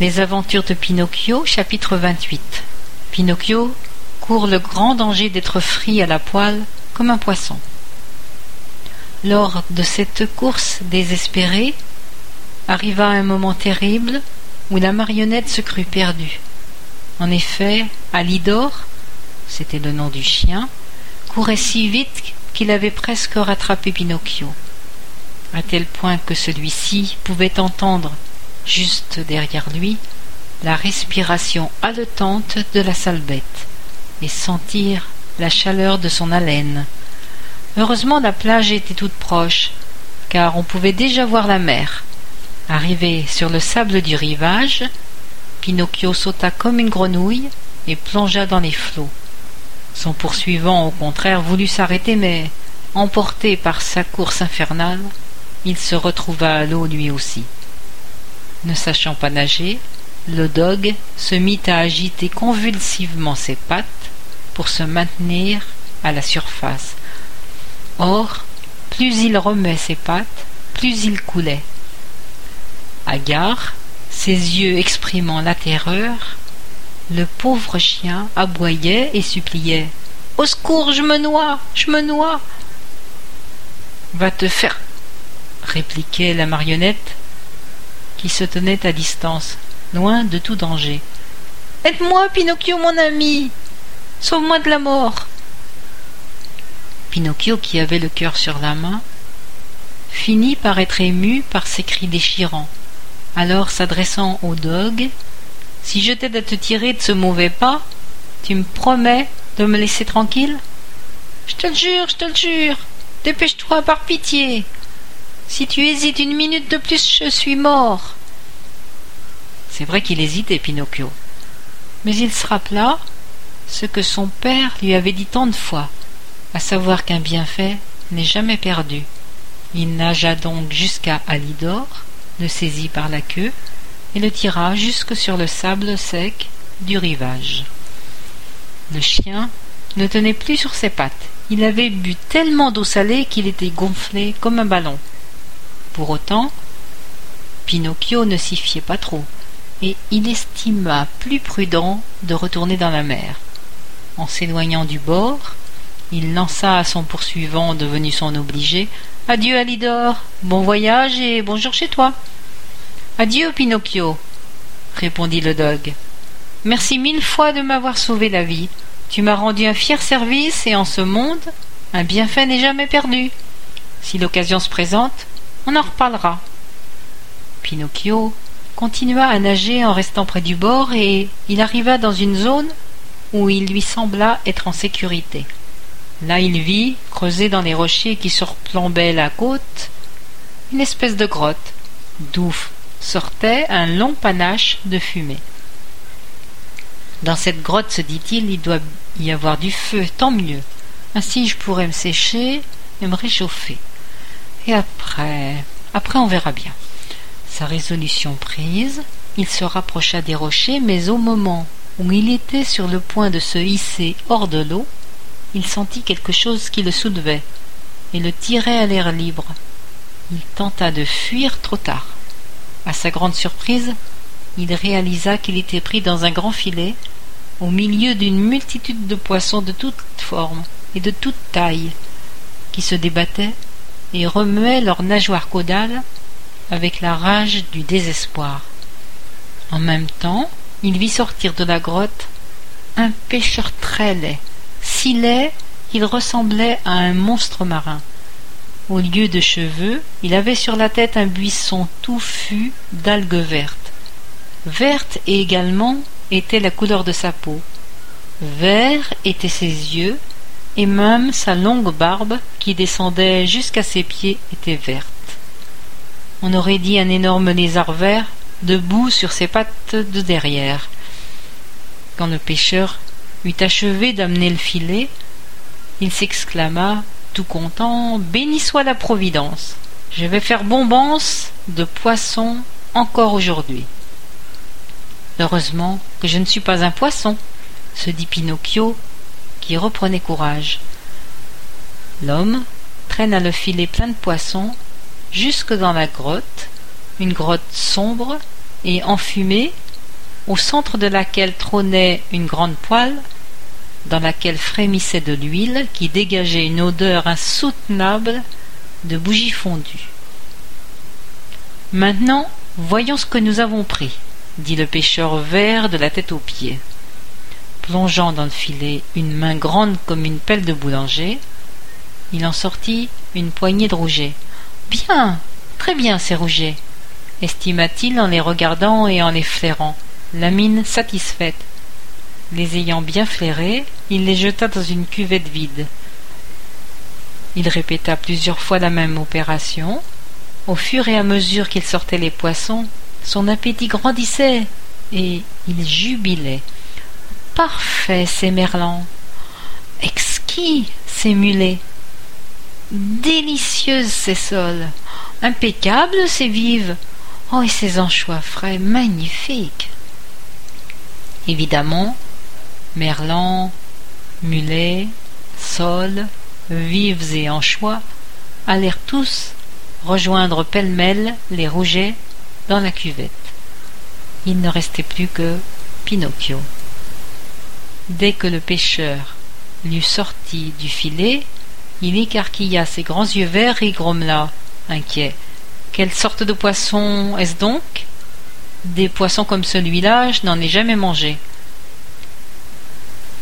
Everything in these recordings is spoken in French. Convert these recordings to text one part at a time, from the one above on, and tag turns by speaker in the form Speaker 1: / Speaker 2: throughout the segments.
Speaker 1: Les aventures de Pinocchio, chapitre 28 Pinocchio court le grand danger d'être frit à la poêle comme un poisson. Lors de cette course désespérée, arriva un moment terrible où la marionnette se crut perdue. En effet, Alidor, c'était le nom du chien, courait si vite qu'il avait presque rattrapé Pinocchio, à tel point que celui-ci pouvait entendre, juste derrière lui, la respiration haletante de la sale et sentir la chaleur de son haleine. Heureusement la plage était toute proche, car on pouvait déjà voir la mer. Arrivé sur le sable du rivage, Pinocchio sauta comme une grenouille et plongea dans les flots. Son poursuivant, au contraire, voulut s'arrêter, mais, emporté par sa course infernale, il se retrouva à l'eau lui aussi. Ne sachant pas nager, le dog se mit à agiter convulsivement ses pattes pour se maintenir à la surface. Or, plus il remet ses pattes, plus il coulait. Hagard, ses yeux exprimant la terreur, le pauvre chien aboyait et suppliait. Au secours, je me noie, je me noie. Va te faire répliquait la marionnette, qui se tenait à distance, loin de tout danger. Aide-moi, Pinocchio, mon ami. Sauve-moi de la mort. Pinocchio, qui avait le cœur sur la main, finit par être ému par ces cris déchirants. Alors, s'adressant au dog, si je t'aide à te tirer de ce mauvais pas, tu me promets de me laisser tranquille? Je te le jure, je te le jure. Dépêche-toi par pitié. Si tu hésites une minute de plus, je suis mort. C'est vrai qu'il hésitait, Pinocchio. Mais il se rappela ce que son père lui avait dit tant de fois, à savoir qu'un bienfait n'est jamais perdu. Il nagea donc jusqu'à Alidor, le saisit par la queue et le tira jusque sur le sable sec du rivage. Le chien ne tenait plus sur ses pattes. Il avait bu tellement d'eau salée qu'il était gonflé comme un ballon. Pour autant, Pinocchio ne s'y fiait pas trop, et il estima plus prudent de retourner dans la mer. En s'éloignant du bord, il lança à son poursuivant, devenu son obligé, Adieu Alidor, bon voyage et bonjour chez toi. Adieu, Pinocchio, répondit le dogue. Merci mille fois de m'avoir sauvé la vie. Tu m'as rendu un fier service et en ce monde, un bienfait n'est jamais perdu. Si l'occasion se présente, on en reparlera. Pinocchio continua à nager en restant près du bord et il arriva dans une zone où il lui sembla être en sécurité. Là il vit, creusé dans les rochers qui surplombaient la côte, une espèce de grotte, d'où sortait un long panache de fumée. Dans cette grotte, se dit-il, il doit y avoir du feu, tant mieux. Ainsi je pourrais me sécher et me réchauffer. Et après, après on verra bien. Sa résolution prise, il se rapprocha des rochers, mais au moment où il était sur le point de se hisser hors de l'eau, il sentit quelque chose qui le soulevait et le tirait à l'air libre. Il tenta de fuir trop tard. À sa grande surprise, il réalisa qu'il était pris dans un grand filet, au milieu d'une multitude de poissons de toutes formes et de toutes tailles, qui se débattaient et remuaient leurs nageoires caudales avec la rage du désespoir. En même temps, il vit sortir de la grotte un pêcheur très laid, si laid qu'il ressemblait à un monstre marin. Au lieu de cheveux, il avait sur la tête un buisson touffu d'algues vertes. Verte également était la couleur de sa peau. Vert étaient ses yeux, et même sa longue barbe, qui descendait jusqu'à ses pieds, était verte. On aurait dit un énorme lézard vert, debout sur ses pattes de derrière. Quand le pêcheur eut achevé d'amener le filet, il s'exclama tout content, béni soit la Providence. Je vais faire bombance de poissons encore aujourd'hui. Heureusement que je ne suis pas un poisson, se dit Pinocchio, qui reprenait courage. L'homme traîna le filet plein de poissons jusque dans la grotte, une grotte sombre et enfumée au centre de laquelle trônait une grande poêle, dans laquelle frémissait de l'huile qui dégageait une odeur insoutenable de bougies fondues. Maintenant, voyons ce que nous avons pris, dit le pêcheur vert de la tête aux pieds. Plongeant dans le filet une main grande comme une pelle de boulanger, il en sortit une poignée de rougets. Bien, très bien, ces rougets, estima-t-il en les regardant et en les flairant, la mine satisfaite. Les ayant bien flairés, il les jeta dans une cuvette vide. Il répéta plusieurs fois la même opération. Au fur et à mesure qu'il sortait les poissons, son appétit grandissait et il jubilait. Parfait, ces merlans. Exquis, ces mulets. Délicieuse ces sols, impeccables ces vives, oh et ces anchois frais, magnifiques. Évidemment, merlan, mulets, sols, vives et anchois allèrent tous rejoindre pêle-mêle les rougets dans la cuvette. Il ne restait plus que Pinocchio. Dès que le pêcheur l'eut sorti du filet, il écarquilla ses grands yeux verts et grommela, inquiet. Quelle sorte de poisson est-ce donc? Des poissons comme celui-là, je n'en ai jamais mangé.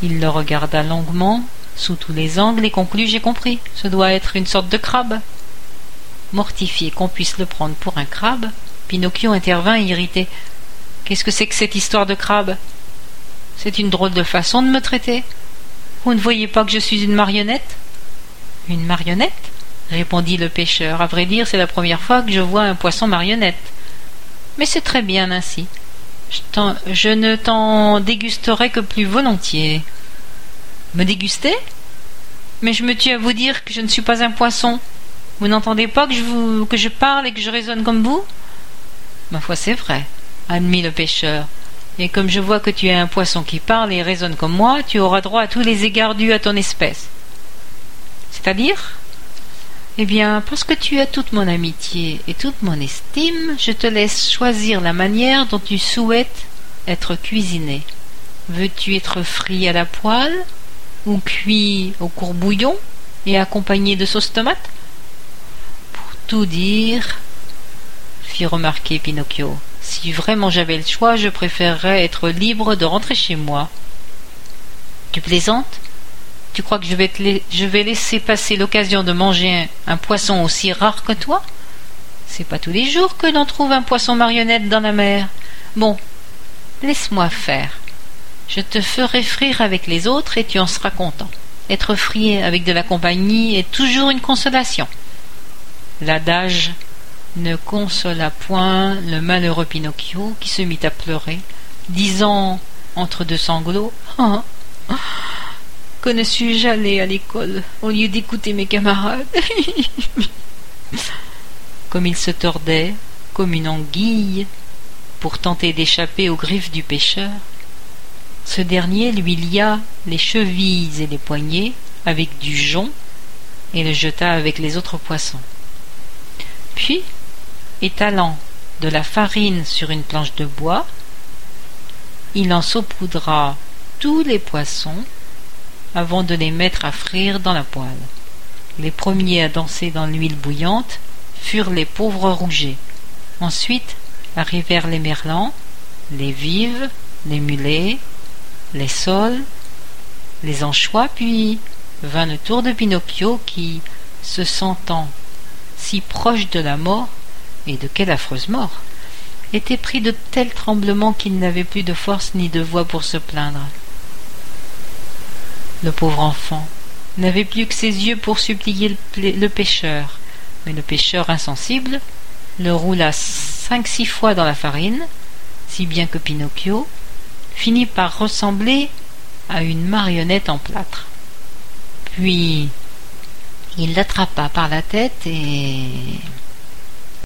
Speaker 1: Il le regarda longuement, sous tous les angles, et conclut J'ai compris, ce doit être une sorte de crabe. Mortifié qu'on puisse le prendre pour un crabe, Pinocchio intervint irrité. Qu'est-ce que c'est que cette histoire de crabe? C'est une drôle de façon de me traiter. Vous ne voyez pas que je suis une marionnette? Une marionnette? répondit le pêcheur. À vrai dire, c'est la première fois que je vois un poisson marionnette. Mais c'est très bien ainsi. Je, ne t'en dégusterai que plus volontiers. Me déguster? Mais je me tue à vous dire que je ne suis pas un poisson. Vous n'entendez pas que je, que je parle et que je raisonne comme vous? Ma foi, c'est vrai, admit le pêcheur. Et comme je vois que tu es un poisson qui parle et raisonne comme moi, tu auras droit à tous les égards dus à ton espèce. C'est-à-dire Eh bien, parce que tu as toute mon amitié et toute mon estime, je te laisse choisir la manière dont tu souhaites être cuisiné. Veux-tu être frit à la poêle ou cuit au courbouillon et accompagné de sauce tomate? Pour tout dire, fit remarquer Pinocchio, si vraiment j'avais le choix, je préférerais être libre de rentrer chez moi. Tu plaisantes? Tu crois que je vais, laisser passer l'occasion de manger un, poisson aussi rare que toi? C'est pas tous les jours que l'on trouve un poisson marionnette dans la mer. Bon, laisse-moi faire. Je te ferai frire avec les autres et tu en seras content. Être frié avec de la compagnie est toujours une consolation. L'adage ne consola point le malheureux Pinocchio qui se mit à pleurer, disant entre deux sanglots oh, que ne suis-je allé à l'école au lieu d'écouter mes camarades? Comme il se tordait, comme une anguille, pour tenter d'échapper aux griffes du pêcheur, ce dernier lui lia les chevilles et les poignets avec du jonc et le jeta avec les autres poissons. Puis, étalant de la farine sur une planche de bois, il en saupoudra tous les poissons avant de les mettre à frire dans la poêle. Les premiers à danser dans l'huile bouillante furent les pauvres rougets. Ensuite arrivèrent les merlans, les vives, les mulets, les sols, les anchois, puis vint le tour de Pinocchio qui, se sentant si proche de la mort, et de quelle affreuse mort, était pris de tels tremblements qu'il n'avait plus de force ni de voix pour se plaindre. Le pauvre enfant n'avait plus que ses yeux pour supplier le pêcheur. Mais le pêcheur insensible le roula cinq-six fois dans la farine si bien que Pinocchio finit par ressembler à une marionnette en plâtre. Puis il l'attrapa par la tête et